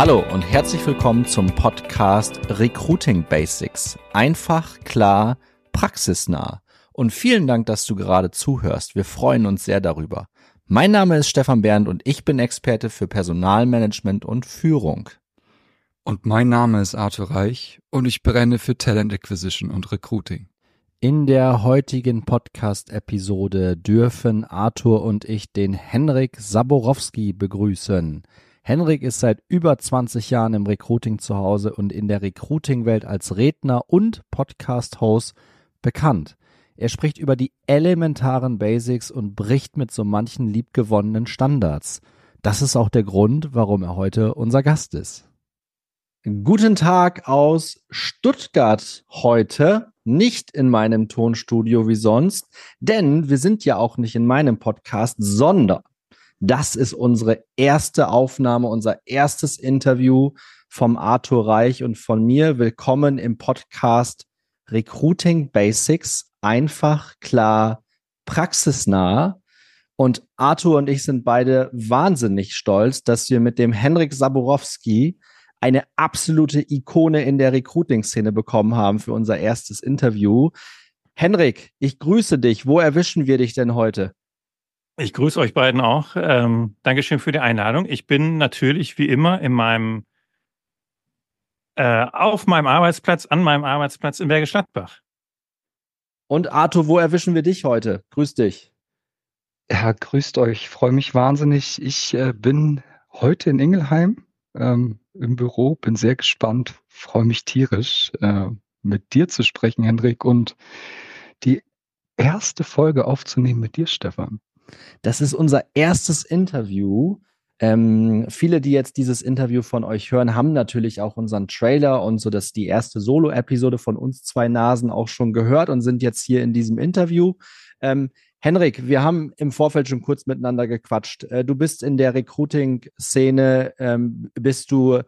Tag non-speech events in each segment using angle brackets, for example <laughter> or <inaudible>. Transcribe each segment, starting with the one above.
Hallo und herzlich willkommen zum Podcast Recruiting Basics. Einfach, klar, praxisnah. Und vielen Dank, dass du gerade zuhörst. Wir freuen uns sehr darüber. Mein Name ist Stefan Bernd und ich bin Experte für Personalmanagement und Führung. Und mein Name ist Arthur Reich und ich brenne für Talent Acquisition und Recruiting. In der heutigen Podcast-Episode dürfen Arthur und ich den Henrik Saborowski begrüßen. Henrik ist seit über 20 Jahren im Recruiting zu Hause und in der Recruiting-Welt als Redner und Podcast-Host bekannt. Er spricht über die elementaren Basics und bricht mit so manchen liebgewonnenen Standards. Das ist auch der Grund, warum er heute unser Gast ist. Guten Tag aus Stuttgart heute nicht in meinem Tonstudio wie sonst, denn wir sind ja auch nicht in meinem Podcast, sondern das ist unsere erste Aufnahme, unser erstes Interview vom Arthur Reich und von mir. Willkommen im Podcast Recruiting Basics. Einfach, klar, praxisnah. Und Arthur und ich sind beide wahnsinnig stolz, dass wir mit dem Henrik Saborowski eine absolute Ikone in der Recruiting-Szene bekommen haben für unser erstes Interview. Henrik, ich grüße dich. Wo erwischen wir dich denn heute? Ich grüße euch beiden auch. Ähm, Dankeschön für die Einladung. Ich bin natürlich wie immer in meinem äh, auf meinem Arbeitsplatz, an meinem Arbeitsplatz in Bergisch Gladbach. Und Arthur, wo erwischen wir dich heute? Grüß dich. Ja, grüßt euch. Freue mich wahnsinnig. Ich äh, bin heute in Ingelheim ähm, im Büro. Bin sehr gespannt, freue mich tierisch, äh, mit dir zu sprechen, Hendrik, und die erste Folge aufzunehmen mit dir, Stefan. Das ist unser erstes Interview. Ähm, viele, die jetzt dieses Interview von euch hören, haben natürlich auch unseren Trailer und so dass die erste Solo-Episode von uns zwei Nasen auch schon gehört und sind jetzt hier in diesem Interview. Ähm, Henrik, wir haben im Vorfeld schon kurz miteinander gequatscht. Äh, du bist in der Recruiting-Szene, ähm, bist du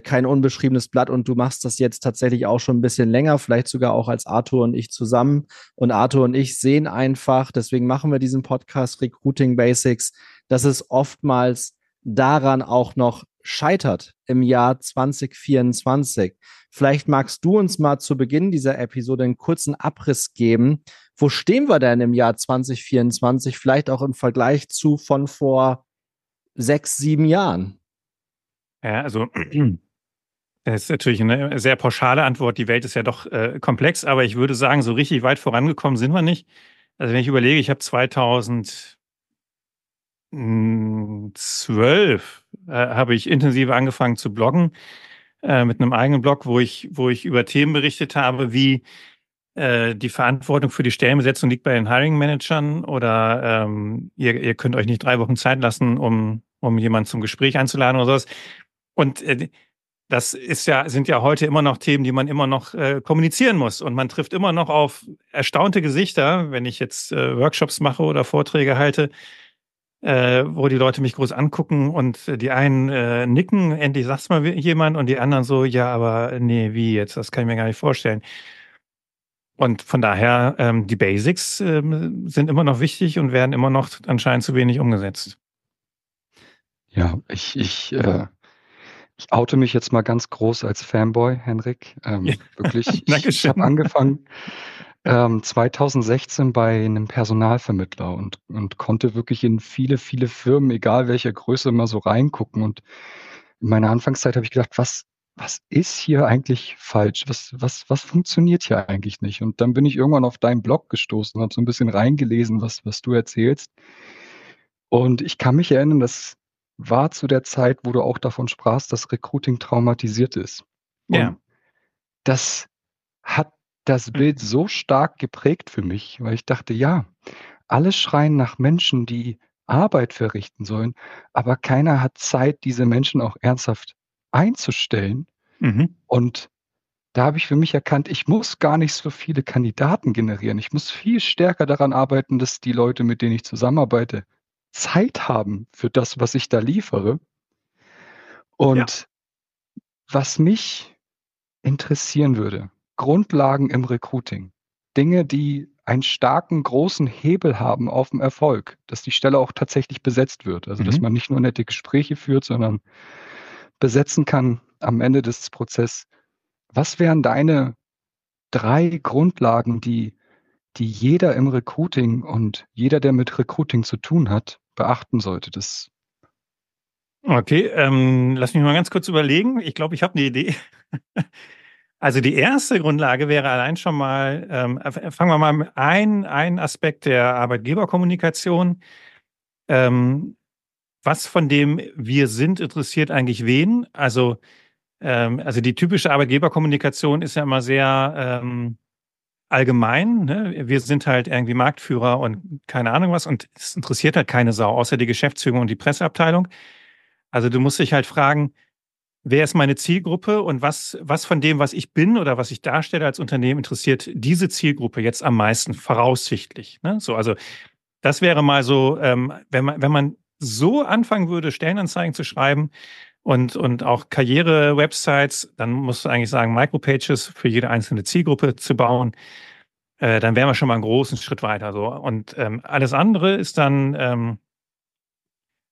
kein unbeschriebenes Blatt und du machst das jetzt tatsächlich auch schon ein bisschen länger, vielleicht sogar auch als Arthur und ich zusammen. Und Arthur und ich sehen einfach, deswegen machen wir diesen Podcast Recruiting Basics, dass es oftmals daran auch noch scheitert im Jahr 2024. Vielleicht magst du uns mal zu Beginn dieser Episode einen kurzen Abriss geben, wo stehen wir denn im Jahr 2024, vielleicht auch im Vergleich zu von vor sechs, sieben Jahren? Ja, also <clears throat> das ist natürlich eine sehr pauschale Antwort. Die Welt ist ja doch äh, komplex, aber ich würde sagen, so richtig weit vorangekommen sind wir nicht. Also wenn ich überlege, ich habe 2012 äh, habe ich intensiv angefangen zu bloggen äh, mit einem eigenen Blog, wo ich, wo ich über Themen berichtet habe, wie äh, die Verantwortung für die Stellenbesetzung liegt bei den Hiring Managern oder ähm, ihr, ihr könnt euch nicht drei Wochen Zeit lassen, um, um jemanden zum Gespräch einzuladen oder sowas. Und äh, das ist ja, sind ja heute immer noch Themen, die man immer noch äh, kommunizieren muss. Und man trifft immer noch auf erstaunte Gesichter, wenn ich jetzt äh, Workshops mache oder Vorträge halte, äh, wo die Leute mich groß angucken und die einen äh, nicken, endlich sagt's mal jemand, und die anderen so, ja, aber nee, wie jetzt? Das kann ich mir gar nicht vorstellen. Und von daher, ähm, die Basics ähm, sind immer noch wichtig und werden immer noch anscheinend zu wenig umgesetzt. Ja, ich, ich, äh, ich oute mich jetzt mal ganz groß als Fanboy, Henrik. Ähm, ja. <laughs> Wirklich, ich, habe angefangen ähm, 2016 bei einem Personalvermittler und, und konnte wirklich in viele, viele Firmen, egal welcher Größe, mal so reingucken. Und in meiner Anfangszeit habe ich gedacht, was, was ist hier eigentlich falsch? Was, was, was funktioniert hier eigentlich nicht? Und dann bin ich irgendwann auf deinen Blog gestoßen, habe so ein bisschen reingelesen, was, was du erzählst. Und ich kann mich erinnern, das war zu der Zeit, wo du auch davon sprachst, dass Recruiting traumatisiert ist. Und ja. das hat das Bild so stark geprägt für mich, weil ich dachte, ja, alle schreien nach Menschen, die Arbeit verrichten sollen, aber keiner hat Zeit, diese Menschen auch ernsthaft einzustellen. Mhm. Und da habe ich für mich erkannt, ich muss gar nicht so viele Kandidaten generieren. Ich muss viel stärker daran arbeiten, dass die Leute, mit denen ich zusammenarbeite, Zeit haben für das, was ich da liefere. Und ja. was mich interessieren würde, Grundlagen im Recruiting, Dinge, die einen starken, großen Hebel haben auf den Erfolg, dass die Stelle auch tatsächlich besetzt wird. Also, dass mhm. man nicht nur nette Gespräche führt, sondern besetzen kann am Ende des Prozesses. Was wären deine drei Grundlagen, die, die jeder im Recruiting und jeder, der mit Recruiting zu tun hat, beachten sollte? Das okay, ähm, lass mich mal ganz kurz überlegen. Ich glaube, ich habe eine Idee. <laughs> Also die erste Grundlage wäre allein schon mal, ähm, fangen wir mal mit ein, ein Aspekt der Arbeitgeberkommunikation. Ähm, was von dem wir sind, interessiert eigentlich wen? Also, ähm, also die typische Arbeitgeberkommunikation ist ja immer sehr ähm, allgemein. Ne? Wir sind halt irgendwie Marktführer und keine Ahnung was und es interessiert halt keine Sau, außer die Geschäftsführung und die Presseabteilung. Also du musst dich halt fragen, wer ist meine Zielgruppe und was, was von dem, was ich bin oder was ich darstelle als Unternehmen, interessiert diese Zielgruppe jetzt am meisten voraussichtlich. Ne? So, also das wäre mal so, ähm, wenn man, wenn man so anfangen würde, Stellenanzeigen zu schreiben und, und auch Karriere-Websites, dann musst du eigentlich sagen, Micropages für jede einzelne Zielgruppe zu bauen. Äh, dann wären wir schon mal einen großen Schritt weiter. So. Und ähm, alles andere ist dann, ähm,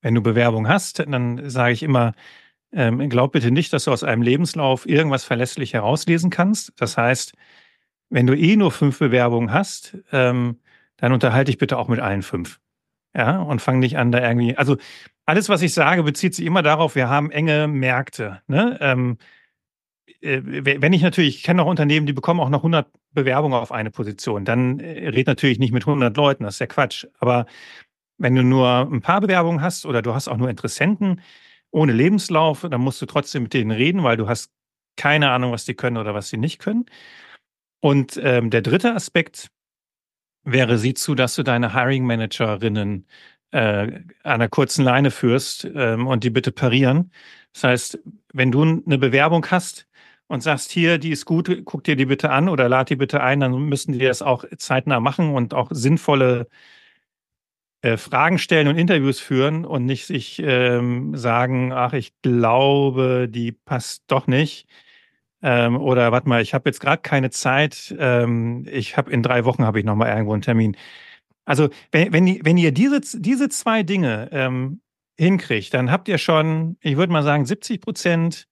wenn du Bewerbung hast, dann sage ich immer, ähm, glaub bitte nicht, dass du aus einem Lebenslauf irgendwas verlässlich herauslesen kannst. Das heißt, wenn du eh nur fünf Bewerbungen hast, ähm, dann unterhalte dich bitte auch mit allen fünf. Ja, und fang nicht an, da irgendwie. Also alles, was ich sage, bezieht sich immer darauf, wir haben enge Märkte. Ne? Ähm, äh, wenn ich natürlich, ich kenne auch Unternehmen, die bekommen auch noch 100 Bewerbungen auf eine Position, dann äh, red natürlich nicht mit 100 Leuten, das ist ja Quatsch. Aber wenn du nur ein paar Bewerbungen hast oder du hast auch nur Interessenten ohne Lebenslauf, dann musst du trotzdem mit denen reden, weil du hast keine Ahnung, was die können oder was sie nicht können. Und ähm, der dritte Aspekt, wäre, sieh zu, dass du deine Hiring Managerinnen äh, einer kurzen Leine führst ähm, und die bitte parieren. Das heißt, wenn du eine Bewerbung hast und sagst, hier, die ist gut, guck dir die bitte an oder lad die bitte ein, dann müssen die das auch zeitnah machen und auch sinnvolle äh, Fragen stellen und Interviews führen und nicht sich ähm, sagen, ach, ich glaube, die passt doch nicht ähm, oder warte mal, ich habe jetzt gerade keine Zeit. Ähm, ich habe in drei Wochen habe ich noch mal irgendwo einen Termin. Also wenn, wenn, wenn ihr diese, diese zwei Dinge ähm, hinkriegt, dann habt ihr schon, ich würde mal sagen, 70 Prozent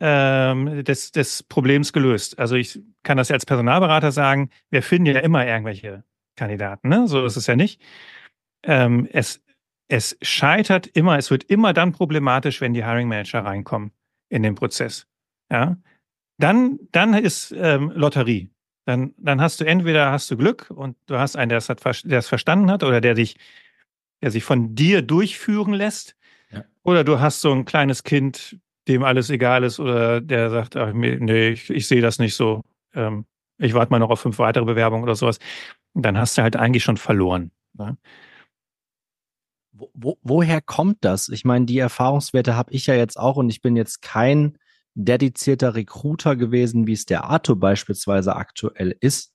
ähm, des, des Problems gelöst. Also ich kann das ja als Personalberater sagen, wir finden ja immer irgendwelche Kandidaten. Ne? So ist es ja nicht. Ähm, es, es scheitert immer, es wird immer dann problematisch, wenn die Hiring Manager reinkommen in den Prozess. Ja, dann, dann ist ähm, Lotterie. Dann, dann hast du entweder hast du Glück und du hast einen, der es, hat, der es verstanden hat oder der sich, der sich von dir durchführen lässt. Ja. Oder du hast so ein kleines Kind, dem alles egal ist oder der sagt, ach, nee, ich, ich sehe das nicht so. Ähm, ich warte mal noch auf fünf weitere Bewerbungen oder sowas. Und dann hast du halt eigentlich schon verloren. Ja? Wo, wo, woher kommt das? Ich meine, die Erfahrungswerte habe ich ja jetzt auch und ich bin jetzt kein dedizierter Recruiter gewesen, wie es der Arthur beispielsweise aktuell ist,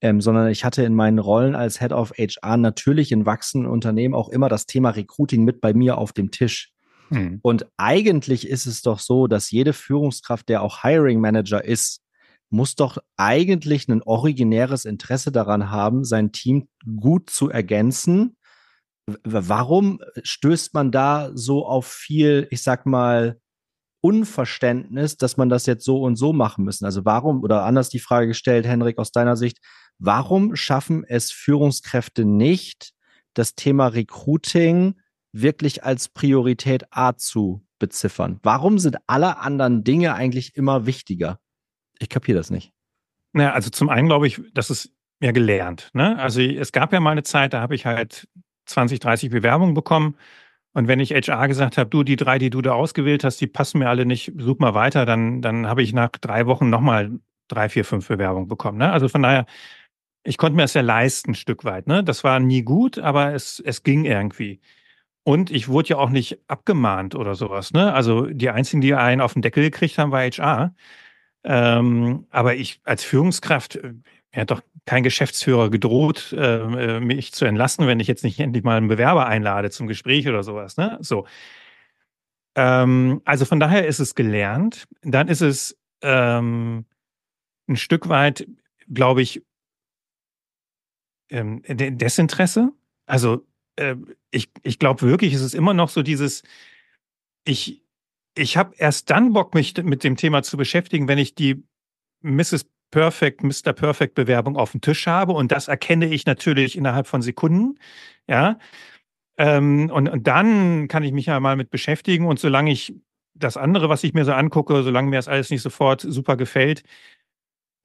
ähm, sondern ich hatte in meinen Rollen als Head of HR natürlich in wachsenden Unternehmen auch immer das Thema Recruiting mit bei mir auf dem Tisch. Hm. Und eigentlich ist es doch so, dass jede Führungskraft, der auch Hiring Manager ist, muss doch eigentlich ein originäres Interesse daran haben, sein Team gut zu ergänzen. Warum stößt man da so auf viel, ich sag mal, Unverständnis, dass man das jetzt so und so machen müssen. Also warum, oder anders die Frage gestellt, Henrik, aus deiner Sicht, warum schaffen es Führungskräfte nicht, das Thema Recruiting wirklich als Priorität A zu beziffern? Warum sind alle anderen Dinge eigentlich immer wichtiger? Ich kapiere das nicht. Naja, also zum einen glaube ich, das ist ja gelernt. Ne? Also es gab ja mal eine Zeit, da habe ich halt 20, 30 Bewerbungen bekommen und wenn ich HR gesagt habe, du, die drei, die du da ausgewählt hast, die passen mir alle nicht, such mal weiter, dann, dann habe ich nach drei Wochen nochmal drei, vier, fünf Bewerbungen bekommen. Ne? Also von daher, ich konnte mir das ja leisten, ein Stück weit. Ne? Das war nie gut, aber es, es ging irgendwie. Und ich wurde ja auch nicht abgemahnt oder sowas. Ne? Also die einzigen, die einen auf den Deckel gekriegt haben, war HR. Ähm, aber ich als Führungskraft, er hat doch kein Geschäftsführer gedroht, äh, äh, mich zu entlassen, wenn ich jetzt nicht endlich mal einen Bewerber einlade zum Gespräch oder sowas. Ne? So. Ähm, also von daher ist es gelernt. Dann ist es ähm, ein Stück weit, glaube ich, ähm, Desinteresse. Also äh, ich, ich glaube wirklich, es ist immer noch so dieses, ich, ich habe erst dann Bock, mich mit dem Thema zu beschäftigen, wenn ich die Mrs. Perfect, Mr. Perfect Bewerbung auf dem Tisch habe. Und das erkenne ich natürlich innerhalb von Sekunden. Ja. Ähm, und, und dann kann ich mich ja mal mit beschäftigen. Und solange ich das andere, was ich mir so angucke, solange mir das alles nicht sofort super gefällt,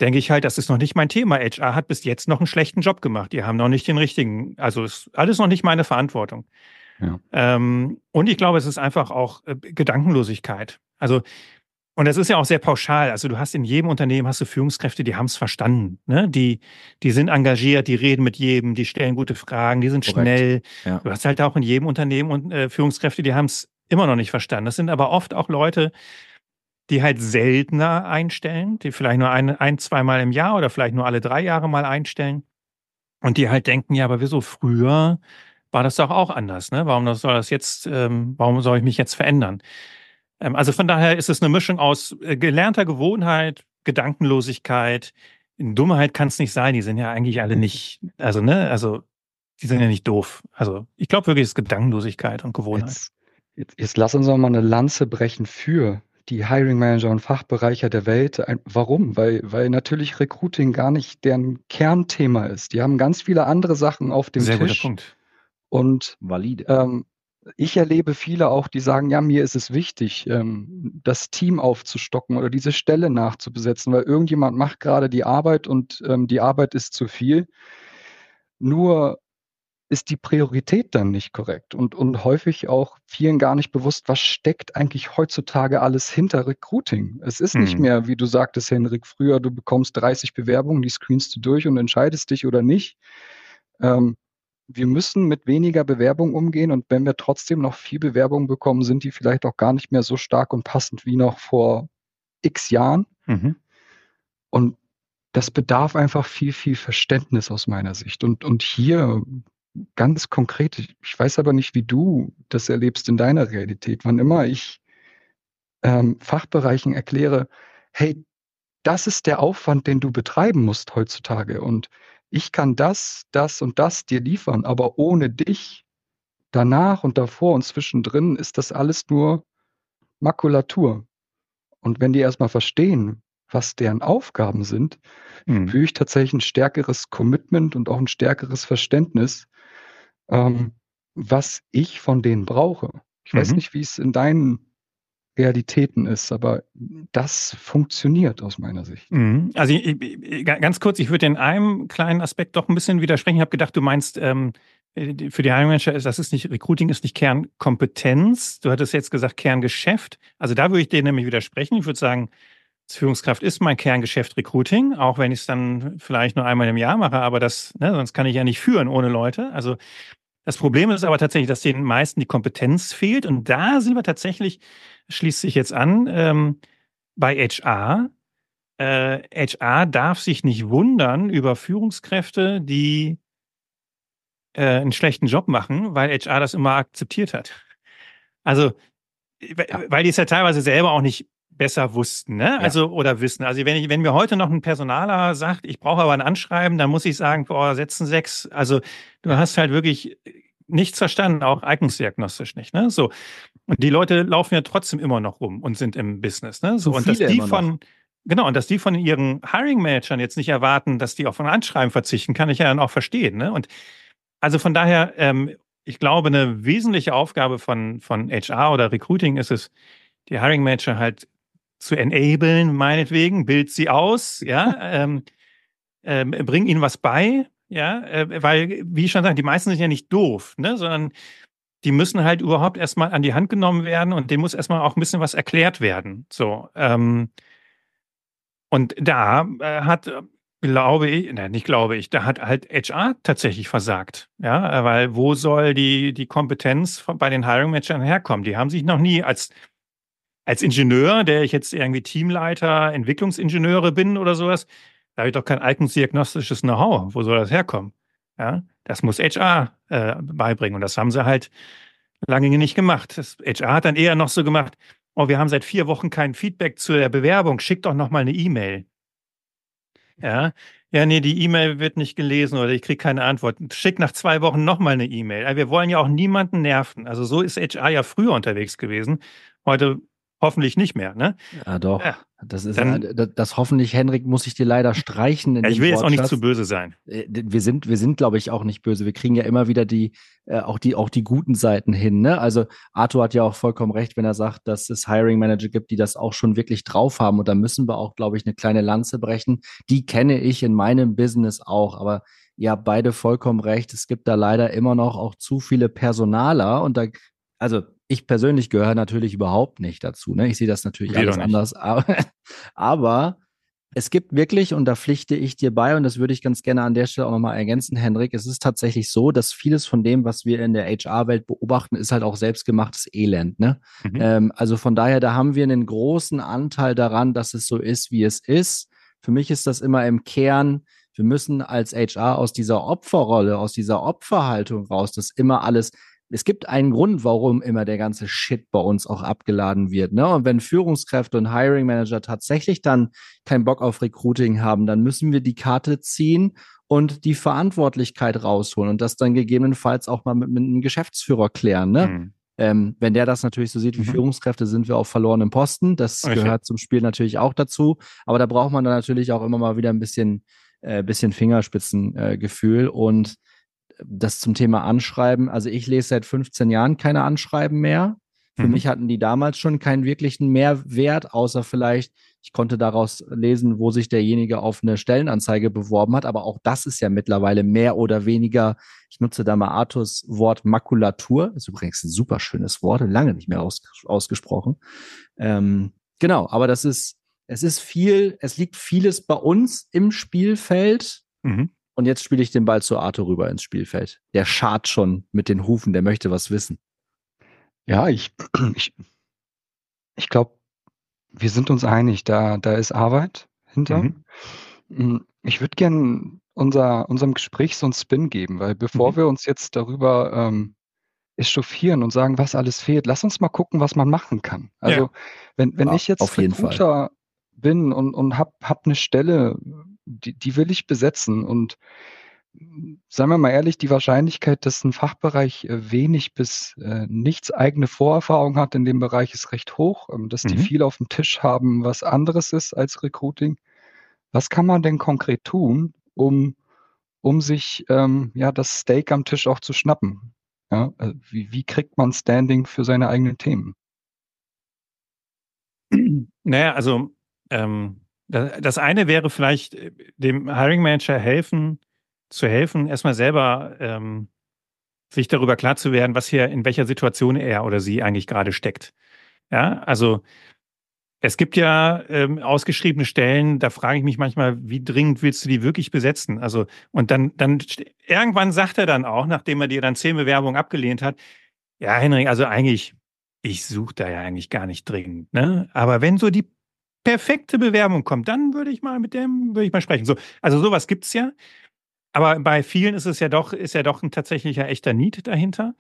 denke ich halt, das ist noch nicht mein Thema. HR hat bis jetzt noch einen schlechten Job gemacht. Die haben noch nicht den richtigen, also ist alles noch nicht meine Verantwortung. Ja. Ähm, und ich glaube, es ist einfach auch äh, Gedankenlosigkeit. Also, und das ist ja auch sehr pauschal. Also, du hast in jedem Unternehmen hast du Führungskräfte, die haben es verstanden. Ne? Die, die sind engagiert, die reden mit jedem, die stellen gute Fragen, die sind Korrekt. schnell. Ja. Du hast halt auch in jedem Unternehmen und äh, Führungskräfte, die haben es immer noch nicht verstanden. Das sind aber oft auch Leute, die halt seltener einstellen, die vielleicht nur ein, ein zweimal im Jahr oder vielleicht nur alle drei Jahre mal einstellen. Und die halt denken, ja, aber wieso früher war das doch auch anders, ne? Warum soll das jetzt, ähm, warum soll ich mich jetzt verändern? Ähm, also von daher ist es eine Mischung aus äh, gelernter Gewohnheit, Gedankenlosigkeit. Dummheit kann es nicht sein, die sind ja eigentlich alle nicht, also, ne, also die sind ja nicht doof. Also ich glaube wirklich, es ist Gedankenlosigkeit und Gewohnheit. Jetzt, jetzt, jetzt lass uns doch mal eine Lanze brechen für die Hiring Manager und Fachbereicher der Welt. Warum? Weil, weil natürlich Recruiting gar nicht deren Kernthema ist. Die haben ganz viele andere Sachen auf dem Sehr Tisch. Guter Punkt. Und valide. Ähm, ich erlebe viele auch, die sagen, ja, mir ist es wichtig, ähm, das Team aufzustocken oder diese Stelle nachzubesetzen, weil irgendjemand macht gerade die Arbeit und ähm, die Arbeit ist zu viel. Nur ist die Priorität dann nicht korrekt und, und häufig auch vielen gar nicht bewusst, was steckt eigentlich heutzutage alles hinter Recruiting. Es ist hm. nicht mehr, wie du sagtest, Henrik, früher, du bekommst 30 Bewerbungen, die screenst du durch und entscheidest dich oder nicht. Ähm, wir müssen mit weniger Bewerbung umgehen und wenn wir trotzdem noch viel Bewerbung bekommen, sind die vielleicht auch gar nicht mehr so stark und passend wie noch vor x Jahren. Mhm. Und das bedarf einfach viel, viel Verständnis aus meiner Sicht. Und, und hier ganz konkret, ich weiß aber nicht, wie du das erlebst in deiner Realität. Wann immer ich ähm, Fachbereichen erkläre, hey, das ist der Aufwand, den du betreiben musst heutzutage. Und ich kann das, das und das dir liefern, aber ohne dich danach und davor und zwischendrin ist das alles nur Makulatur. Und wenn die erstmal verstehen, was deren Aufgaben sind, mhm. fühle ich tatsächlich ein stärkeres Commitment und auch ein stärkeres Verständnis, ähm, was ich von denen brauche. Ich mhm. weiß nicht, wie es in deinen Realitäten ist, aber das funktioniert aus meiner Sicht. Mhm. Also ich, ich, ganz kurz, ich würde in einem kleinen Aspekt doch ein bisschen widersprechen. Ich habe gedacht, du meinst, ähm, für die Hiring Manager ist das ist nicht Recruiting ist nicht Kernkompetenz. Du hattest jetzt gesagt Kerngeschäft. Also da würde ich dir nämlich widersprechen. Ich würde sagen, als Führungskraft ist mein Kerngeschäft Recruiting, auch wenn ich es dann vielleicht nur einmal im Jahr mache, aber das, ne, sonst kann ich ja nicht führen ohne Leute. Also das Problem ist aber tatsächlich, dass den meisten die Kompetenz fehlt. Und da sind wir tatsächlich, schließt sich jetzt an, ähm, bei HR. Äh, HR darf sich nicht wundern über Führungskräfte, die äh, einen schlechten Job machen, weil HR das immer akzeptiert hat. Also, weil die es ja teilweise selber auch nicht besser wussten, ne? Also ja. oder wissen. Also wenn ich, wenn mir heute noch ein Personaler sagt, ich brauche aber ein Anschreiben, dann muss ich sagen, boah, setzen sechs. Also du hast halt wirklich nichts verstanden, auch eignungsdiagnostisch nicht, ne? So. Und die Leute laufen ja trotzdem immer noch rum und sind im Business, ne? So, so und dass die von, genau, und dass die von ihren Hiring Managern jetzt nicht erwarten, dass die auf ein Anschreiben verzichten, kann ich ja dann auch verstehen, ne? Und also von daher, ähm, ich glaube, eine wesentliche Aufgabe von, von HR oder Recruiting ist es, die Hiring Manager halt zu enablen, meinetwegen, bild sie aus, ja, ähm, ähm, bring ihnen was bei, ja, äh, weil, wie ich schon sagte, die meisten sind ja nicht doof, ne, sondern die müssen halt überhaupt erstmal an die Hand genommen werden und dem muss erstmal auch ein bisschen was erklärt werden. So, ähm, und da äh, hat, glaube ich, nein, nicht glaube ich, da hat halt HR tatsächlich versagt. Ja, weil wo soll die, die Kompetenz von, bei den Hiring Managern herkommen? Die haben sich noch nie als als Ingenieur, der ich jetzt irgendwie Teamleiter, Entwicklungsingenieure bin oder sowas, da habe ich doch kein eignungsdiagnostisches Know-how. Wo soll das herkommen? Ja, das muss HR äh, beibringen. Und das haben sie halt lange nicht gemacht. Das HR hat dann eher noch so gemacht, oh, wir haben seit vier Wochen kein Feedback zu der Bewerbung, schick doch noch mal eine E-Mail. Ja, ja, nee, die E-Mail wird nicht gelesen oder ich kriege keine Antwort. Schick nach zwei Wochen noch mal eine E-Mail. Wir wollen ja auch niemanden nerven. Also so ist HR ja früher unterwegs gewesen. Heute hoffentlich nicht mehr. Ne? Ja, doch. Ja. Das ist Dann, das, das, hoffentlich, Henrik, muss ich dir leider streichen. ja, ich will jetzt auch nicht zu böse sein. Äh, wir sind, wir sind, glaube ich, auch nicht böse. Wir kriegen ja immer wieder die, äh, auch die, auch die guten Seiten hin. Ne? Also Arthur hat ja auch vollkommen recht, wenn er sagt, dass es Hiring Manager gibt, die das auch schon wirklich drauf haben. Und da müssen wir auch, glaube ich, eine kleine Lanze brechen. Die kenne ich in meinem Business auch. Aber ihr habt beide vollkommen recht. Es gibt da leider immer noch auch zu viele Personaler und da, also ich persönlich gehöre natürlich überhaupt nicht dazu. Ne? Ich sehe das natürlich Wir alles anders. Aber, <laughs> aber es gibt wirklich, und da pflichte ich dir bei, und das würde ich ganz gerne an der Stelle auch nochmal ergänzen, Henrik, es ist tatsächlich so, dass vieles von dem, was wir in der HR-Welt beobachten, ist halt auch selbstgemachtes Elend. Ne? Mhm. Ähm, also von daher, da haben wir einen großen Anteil daran, dass es so ist, wie es ist. Für mich ist das immer im Kern, wir müssen als HR aus dieser Opferrolle, aus dieser Opferhaltung raus, das immer alles es gibt einen Grund, warum immer der ganze Shit bei uns auch abgeladen wird. Ne? Und wenn Führungskräfte und Hiring Manager tatsächlich dann keinen Bock auf Recruiting haben, dann müssen wir die Karte ziehen und die Verantwortlichkeit rausholen und das dann gegebenenfalls auch mal mit, mit einem Geschäftsführer klären. Ne? Mhm. Ähm, wenn der das natürlich so sieht wie mhm. Führungskräfte, sind wir auf verlorenen Posten. Das okay. gehört zum Spiel natürlich auch dazu. Aber da braucht man dann natürlich auch immer mal wieder ein bisschen, äh, bisschen Fingerspitzengefühl. Äh, und das zum Thema Anschreiben. Also ich lese seit 15 Jahren keine Anschreiben mehr. Für mhm. mich hatten die damals schon keinen wirklichen Mehrwert, außer vielleicht, ich konnte daraus lesen, wo sich derjenige auf eine Stellenanzeige beworben hat. Aber auch das ist ja mittlerweile mehr oder weniger, ich nutze da mal Arthurs Wort Makulatur. ist übrigens ein super schönes Wort, lange nicht mehr aus, ausgesprochen. Ähm, genau, aber das ist, es ist viel, es liegt vieles bei uns im Spielfeld. Mhm. Und jetzt spiele ich den Ball zu Arthur rüber ins Spielfeld. Der schart schon mit den Hufen, der möchte was wissen. Ja, ich, <clears throat> ich, ich glaube, wir sind uns einig, da, da ist Arbeit hinter. Mhm. Hm, ich würde gerne unser, unserem Gespräch so einen Spin geben, weil bevor mhm. wir uns jetzt darüber ähm, echauffieren und sagen, was alles fehlt, lass uns mal gucken, was man machen kann. Also ja. wenn, wenn ja, ich jetzt Fall. bin und, und habe hab eine Stelle, die, die will ich besetzen. Und sagen wir mal ehrlich, die Wahrscheinlichkeit, dass ein Fachbereich äh, wenig bis äh, nichts eigene Vorerfahrung hat in dem Bereich, ist recht hoch. Ähm, dass mhm. die viel auf dem Tisch haben, was anderes ist als Recruiting. Was kann man denn konkret tun, um, um sich ähm, ja, das Steak am Tisch auch zu schnappen? Ja, äh, wie, wie kriegt man Standing für seine eigenen Themen? Naja, also ähm, das eine wäre vielleicht äh, dem Hiring Manager helfen, zu helfen, erstmal selber ähm, sich darüber klar zu werden, was hier, in welcher Situation er oder sie eigentlich gerade steckt. Ja, also es gibt ja ähm, ausgeschriebene Stellen, da frage ich mich manchmal, wie dringend willst du die wirklich besetzen? Also, und dann, dann irgendwann sagt er dann auch, nachdem er dir dann zehn Bewerbungen abgelehnt hat, ja, Henrik, also eigentlich, ich suche da ja eigentlich gar nicht dringend. Ne? Aber wenn so die perfekte Bewerbung kommt, dann würde ich mal mit dem, würde ich mal sprechen. So, also sowas gibt es ja. Aber bei vielen ist es ja doch, ist ja doch ein tatsächlicher echter Need dahinter.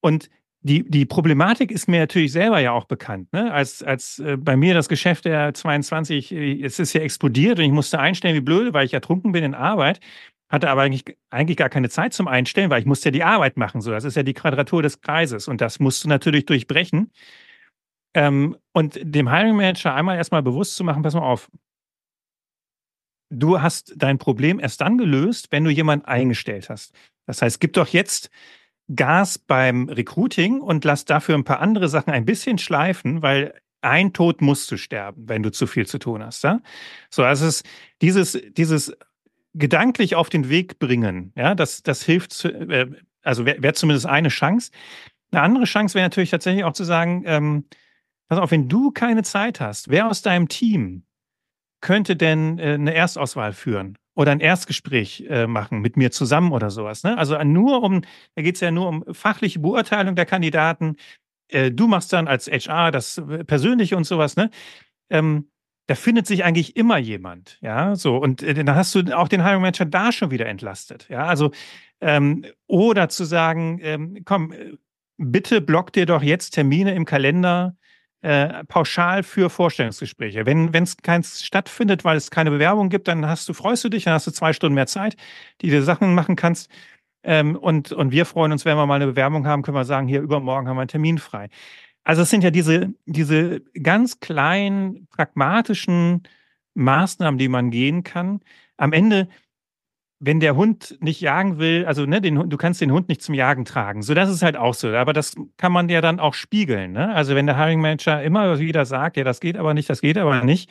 Und die, die Problematik ist mir natürlich selber ja auch bekannt. Ne? Als, als äh, bei mir das Geschäft der 22, äh, es ist ja explodiert und ich musste einstellen wie blöde, weil ich ertrunken bin in Arbeit, hatte aber eigentlich, eigentlich gar keine Zeit zum Einstellen, weil ich musste ja die Arbeit machen. So, das ist ja die Quadratur des Kreises und das musst du natürlich durchbrechen. Ähm, und dem Hiring Manager einmal erstmal bewusst zu machen, pass mal auf, du hast dein Problem erst dann gelöst, wenn du jemanden eingestellt hast. Das heißt, gib doch jetzt Gas beim Recruiting und lass dafür ein paar andere Sachen ein bisschen schleifen, weil ein Tod musst du sterben, wenn du zu viel zu tun hast. Ja? So, also es dieses, dieses gedanklich auf den Weg bringen, ja, das, das hilft, äh, also wäre wär zumindest eine Chance. Eine andere Chance wäre natürlich tatsächlich auch zu sagen, ähm, pass auf, wenn du keine Zeit hast, wer aus deinem Team könnte denn äh, eine Erstauswahl führen oder ein Erstgespräch äh, machen mit mir zusammen oder sowas? Ne? Also nur um, da geht es ja nur um fachliche Beurteilung der Kandidaten. Äh, du machst dann als HR das äh, Persönliche und sowas, ne? Ähm, da findet sich eigentlich immer jemand, ja, so und äh, dann hast du auch den Hiring Manager da schon wieder entlastet, ja, also ähm, oder zu sagen, ähm, komm, äh, bitte block dir doch jetzt Termine im Kalender äh, pauschal für Vorstellungsgespräche. Wenn es keins stattfindet, weil es keine Bewerbung gibt, dann hast du, freust du dich, dann hast du zwei Stunden mehr Zeit, die du Sachen machen kannst. Ähm, und, und wir freuen uns, wenn wir mal eine Bewerbung haben, können wir sagen, hier übermorgen haben wir einen Termin frei. Also es sind ja diese, diese ganz kleinen, pragmatischen Maßnahmen, die man gehen kann. Am Ende, wenn der Hund nicht jagen will, also ne, den, du kannst den Hund nicht zum Jagen tragen. So, das ist halt auch so. Aber das kann man ja dann auch spiegeln. Ne? Also wenn der Hiring Manager immer wieder sagt, ja, das geht aber nicht, das geht aber nicht,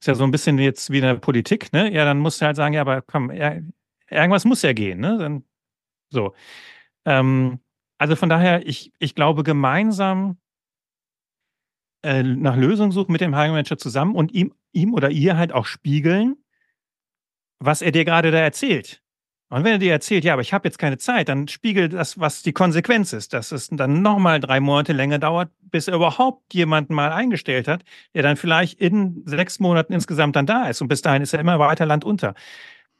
ist ja so ein bisschen jetzt wie in der Politik, ne? Ja, dann musst du halt sagen, ja, aber komm, ja, irgendwas muss ja gehen, ne? Dann, so. Ähm, also von daher, ich, ich glaube, gemeinsam äh, nach Lösungen suchen mit dem Hiring Manager zusammen und ihm, ihm oder ihr halt auch spiegeln, was er dir gerade da erzählt. Und wenn er dir erzählt, ja, aber ich habe jetzt keine Zeit, dann spiegelt das, was die Konsequenz ist, dass es dann nochmal drei Monate länger dauert, bis er überhaupt jemanden mal eingestellt hat, der dann vielleicht in sechs Monaten insgesamt dann da ist. Und bis dahin ist er immer weiter landunter.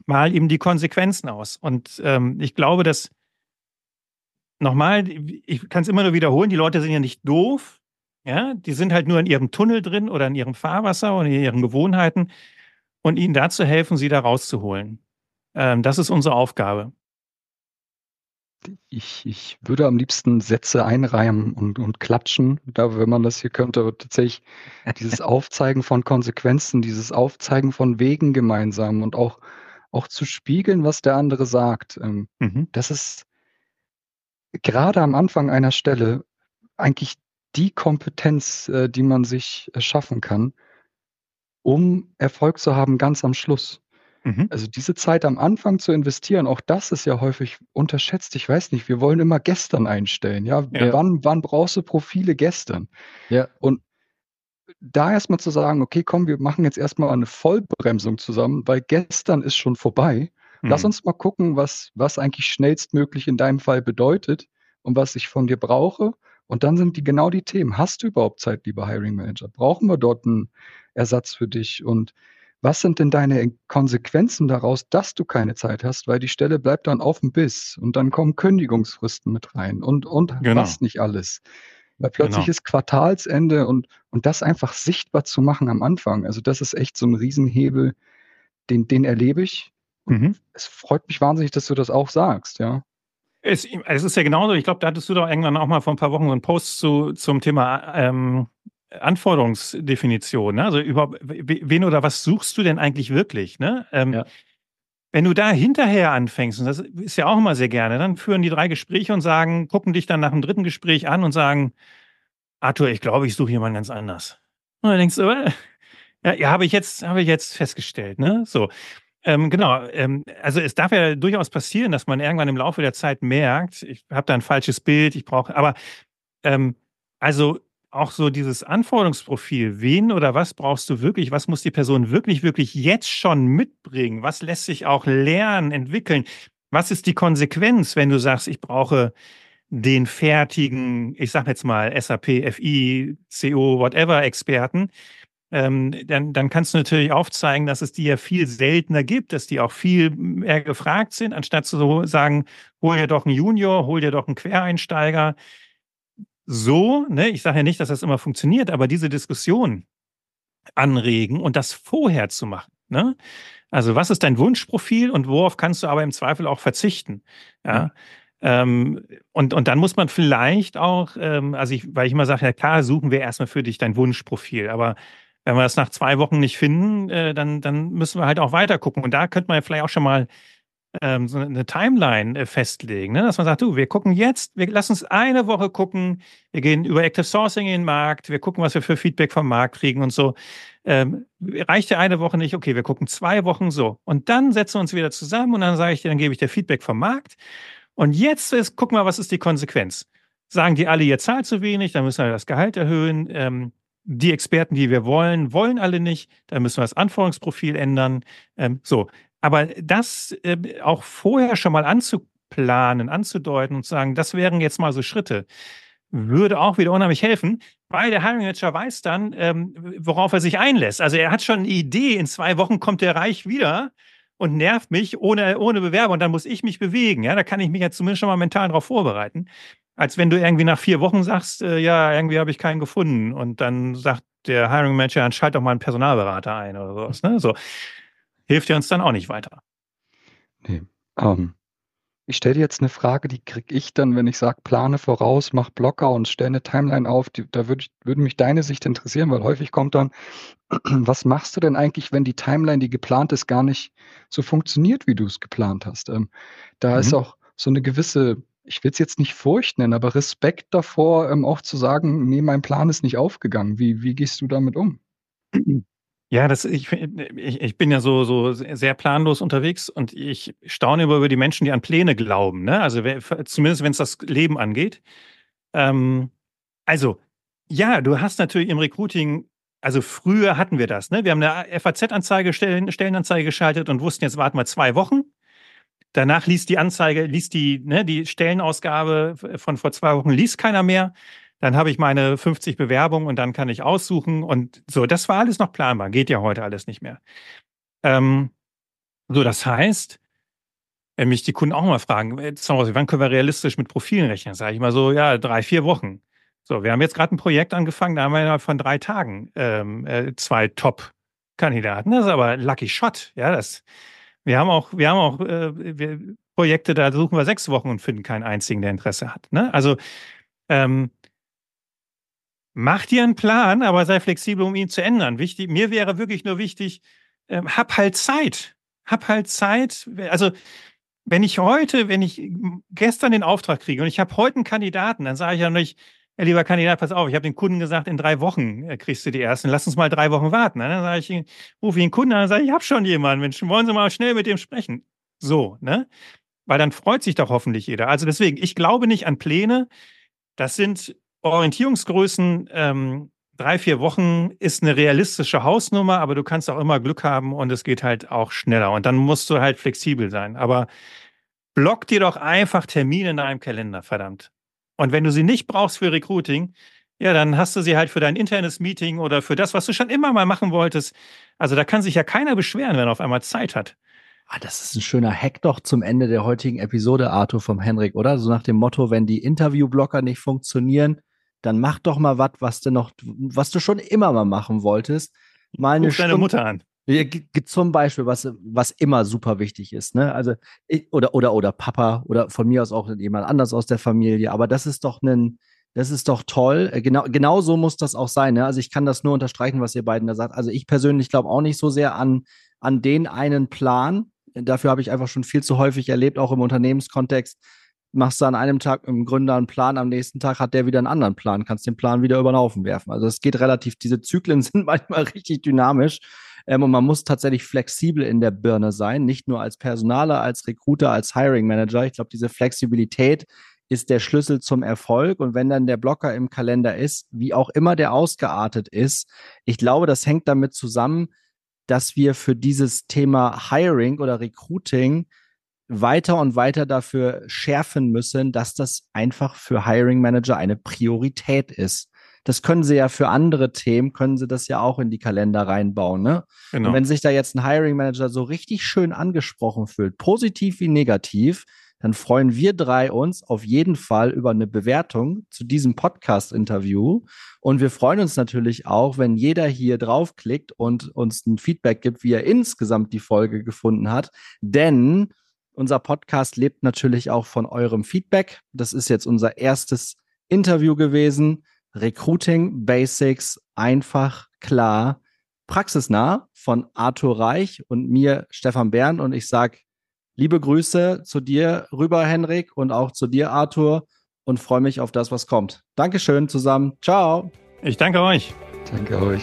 Mal ihm die Konsequenzen aus. Und ähm, ich glaube, dass nochmal, ich kann es immer nur wiederholen, die Leute sind ja nicht doof, ja, die sind halt nur in ihrem Tunnel drin oder in ihrem Fahrwasser oder in ihren Gewohnheiten und ihnen dazu helfen, sie da rauszuholen. Ähm, das ist unsere Aufgabe. Ich, ich würde am liebsten Sätze einreihen und, und klatschen, da, wenn man das hier könnte. Aber tatsächlich dieses <laughs> Aufzeigen von Konsequenzen, dieses Aufzeigen von Wegen gemeinsam und auch, auch zu spiegeln, was der andere sagt. Ähm, mhm. Das ist gerade am Anfang einer Stelle eigentlich die Kompetenz, äh, die man sich schaffen kann, um Erfolg zu haben ganz am Schluss. Mhm. Also diese Zeit am Anfang zu investieren, auch das ist ja häufig unterschätzt. Ich weiß nicht, wir wollen immer gestern einstellen. Ja, ja. Wann, wann brauchst du Profile gestern? Ja. Und da erstmal zu sagen, okay, komm, wir machen jetzt erstmal eine Vollbremsung zusammen, weil gestern ist schon vorbei. Mhm. Lass uns mal gucken, was, was eigentlich schnellstmöglich in deinem Fall bedeutet und was ich von dir brauche. Und dann sind die genau die Themen. Hast du überhaupt Zeit, lieber Hiring Manager? Brauchen wir dort einen Ersatz für dich? Und was sind denn deine Konsequenzen daraus, dass du keine Zeit hast? Weil die Stelle bleibt dann auf dem Biss und dann kommen Kündigungsfristen mit rein und, und genau. was nicht alles. Weil plötzlich genau. ist Quartalsende und, und das einfach sichtbar zu machen am Anfang. Also das ist echt so ein Riesenhebel, den, den erlebe ich. Mhm. Es freut mich wahnsinnig, dass du das auch sagst, ja. Es, es ist ja genauso, ich glaube, da hattest du doch irgendwann auch mal vor ein paar Wochen so einen Post zu, zum Thema ähm, Anforderungsdefinition. Ne? Also über wen oder was suchst du denn eigentlich wirklich? Ne? Ähm, ja. Wenn du da hinterher anfängst, und das ist ja auch immer sehr gerne, dann führen die drei Gespräche und sagen, gucken dich dann nach dem dritten Gespräch an und sagen, Arthur, ich glaube, ich suche jemanden ganz anders. Und dann denkst du, äh, ja, ja habe ich jetzt, habe ich jetzt festgestellt, ne? So. Ähm, genau, ähm, also es darf ja durchaus passieren, dass man irgendwann im Laufe der Zeit merkt, ich habe da ein falsches Bild, ich brauche, aber ähm, also auch so dieses Anforderungsprofil, wen oder was brauchst du wirklich, was muss die Person wirklich, wirklich jetzt schon mitbringen, was lässt sich auch lernen, entwickeln, was ist die Konsequenz, wenn du sagst, ich brauche den fertigen, ich sage jetzt mal SAP, FI, CO, whatever Experten, ähm, dann, dann kannst du natürlich aufzeigen, dass es die ja viel seltener gibt, dass die auch viel mehr gefragt sind, anstatt zu sagen, hol dir doch einen Junior, hol dir doch einen Quereinsteiger. So, ne, ich sage ja nicht, dass das immer funktioniert, aber diese Diskussion anregen und das vorher zu machen. Ne? Also, was ist dein Wunschprofil und worauf kannst du aber im Zweifel auch verzichten? Ja. Ähm, und, und dann muss man vielleicht auch, ähm, also ich, weil ich immer sage, ja klar, suchen wir erstmal für dich dein Wunschprofil, aber wenn wir das nach zwei Wochen nicht finden, äh, dann, dann müssen wir halt auch weiter gucken. Und da könnte man vielleicht auch schon mal ähm, so eine Timeline äh, festlegen, ne? dass man sagt, du, wir gucken jetzt, wir lassen uns eine Woche gucken, wir gehen über Active Sourcing in den Markt, wir gucken, was wir für Feedback vom Markt kriegen und so. Ähm, reicht ja eine Woche nicht, okay, wir gucken zwei Wochen so. Und dann setzen wir uns wieder zusammen und dann sage ich dir, dann gebe ich dir Feedback vom Markt. Und jetzt ist, guck mal, was ist die Konsequenz? Sagen die alle, ihr zahlt zu wenig, dann müssen wir das Gehalt erhöhen. Ähm, die Experten, die wir wollen, wollen alle nicht. Da müssen wir das Anforderungsprofil ändern. Ähm, so. Aber das äh, auch vorher schon mal anzuplanen, anzudeuten und zu sagen, das wären jetzt mal so Schritte, würde auch wieder unheimlich helfen, weil der Hiring Manager weiß dann, ähm, worauf er sich einlässt. Also er hat schon eine Idee, in zwei Wochen kommt der Reich wieder und nervt mich ohne, ohne Bewerber und dann muss ich mich bewegen. Ja, da kann ich mich ja zumindest schon mal mental darauf vorbereiten als wenn du irgendwie nach vier Wochen sagst, äh, ja, irgendwie habe ich keinen gefunden und dann sagt der Hiring Manager, dann schalt doch mal einen Personalberater ein oder sowas. Ne? So hilft dir uns dann auch nicht weiter. Nee. Um, ähm, Ich stelle dir jetzt eine Frage, die kriege ich dann, wenn ich sage, plane voraus, mach Blocker und stelle eine Timeline auf. Die, da würde würd mich deine Sicht interessieren, weil häufig kommt dann, <clears throat> was machst du denn eigentlich, wenn die Timeline, die geplant ist, gar nicht so funktioniert, wie du es geplant hast? Ähm, da mhm. ist auch so eine gewisse, ich will es jetzt nicht Furcht nennen, aber Respekt davor, ähm, auch zu sagen, nee, mein Plan ist nicht aufgegangen. Wie, wie gehst du damit um? Ja, das, ich, ich, ich bin ja so, so sehr planlos unterwegs und ich staune über die Menschen, die an Pläne glauben. Ne? Also zumindest, wenn es das Leben angeht. Ähm, also, ja, du hast natürlich im Recruiting, also früher hatten wir das. Ne? Wir haben eine FAZ-Anzeige, Stellen, Stellenanzeige geschaltet und wussten, jetzt warten wir zwei Wochen. Danach liest die Anzeige, liest die, ne, die Stellenausgabe von vor zwei Wochen, liest keiner mehr dann habe ich meine 50 Bewerbungen und dann kann ich aussuchen und so. Das war alles noch planbar. Geht ja heute alles nicht mehr. Ähm, so, das heißt, wenn mich die Kunden auch mal fragen, äh, wann können wir realistisch mit Profilen rechnen? Sage ich mal so, ja, drei, vier Wochen. So, wir haben jetzt gerade ein Projekt angefangen, da haben wir innerhalb von drei Tagen ähm, äh, zwei Top-Kandidaten. Das ist aber Lucky Shot. Ja, das, wir haben auch, wir haben auch äh, wir, Projekte, da suchen wir sechs Wochen und finden keinen einzigen, der Interesse hat. Ne? Also ähm, mach dir einen Plan, aber sei flexibel, um ihn zu ändern. Wichtig, mir wäre wirklich nur wichtig, äh, hab halt Zeit. Hab halt Zeit. Also, wenn ich heute, wenn ich gestern den Auftrag kriege und ich habe heute einen Kandidaten, dann sage ich ja nicht, ja, lieber Kandidat, pass auf, ich habe den Kunden gesagt, in drei Wochen äh, kriegst du die ersten. Lass uns mal drei Wochen warten. Dann sage ich, rufe ich den Kunden an und sage, ich habe schon jemanden. Mensch, wollen Sie mal schnell mit dem sprechen? So, ne? Weil dann freut sich doch hoffentlich jeder. Also deswegen, ich glaube nicht an Pläne. Das sind Orientierungsgrößen, ähm, drei, vier Wochen ist eine realistische Hausnummer, aber du kannst auch immer Glück haben und es geht halt auch schneller. Und dann musst du halt flexibel sein. Aber block dir doch einfach Termine in deinem Kalender, verdammt. Und wenn du sie nicht brauchst für Recruiting, ja, dann hast du sie halt für dein internes Meeting oder für das, was du schon immer mal machen wolltest. Also da kann sich ja keiner beschweren, wenn er auf einmal Zeit hat. Ah, das ist ein schöner Hack doch zum Ende der heutigen Episode, Arthur vom Henrik, oder? So nach dem Motto, wenn die Interviewblocker nicht funktionieren, dann mach doch mal was, was du noch, was du schon immer mal machen wolltest. Mal eine Ruf deine Mutter an. Zum Beispiel, was, was immer super wichtig ist, ne? Also, oder, oder, oder Papa oder von mir aus auch jemand anders aus der Familie. Aber das ist doch ein, das ist doch toll. Genau, genau so muss das auch sein. Ne? Also ich kann das nur unterstreichen, was ihr beiden da sagt. Also ich persönlich glaube auch nicht so sehr an, an den einen Plan. Dafür habe ich einfach schon viel zu häufig erlebt, auch im Unternehmenskontext, machst du an einem Tag im Gründer einen Plan, am nächsten Tag hat der wieder einen anderen Plan, kannst den Plan wieder über den Haufen werfen. Also es geht relativ, diese Zyklen <laughs> sind manchmal richtig dynamisch. Ähm, und man muss tatsächlich flexibel in der Birne sein, nicht nur als Personaler, als Recruiter, als Hiring Manager. Ich glaube, diese Flexibilität ist der Schlüssel zum Erfolg. Und wenn dann der Blocker im Kalender ist, wie auch immer der ausgeartet ist, ich glaube, das hängt damit zusammen, dass wir für dieses Thema Hiring oder Recruiting weiter und weiter dafür schärfen müssen, dass das einfach für Hiring Manager eine Priorität ist. Das können sie ja für andere Themen, können sie das ja auch in die Kalender reinbauen. Ne? Genau. Und wenn sich da jetzt ein Hiring Manager so richtig schön angesprochen fühlt, positiv wie negativ, dann freuen wir drei uns auf jeden Fall über eine Bewertung zu diesem Podcast-Interview. Und wir freuen uns natürlich auch, wenn jeder hier draufklickt und uns ein Feedback gibt, wie er insgesamt die Folge gefunden hat. Denn unser Podcast lebt natürlich auch von eurem Feedback. Das ist jetzt unser erstes Interview gewesen. Recruiting Basics, einfach, klar, praxisnah von Arthur Reich und mir, Stefan Bern. Und ich sage liebe Grüße zu dir rüber, Henrik, und auch zu dir, Arthur, und freue mich auf das, was kommt. Dankeschön zusammen. Ciao. Ich danke euch. Danke euch.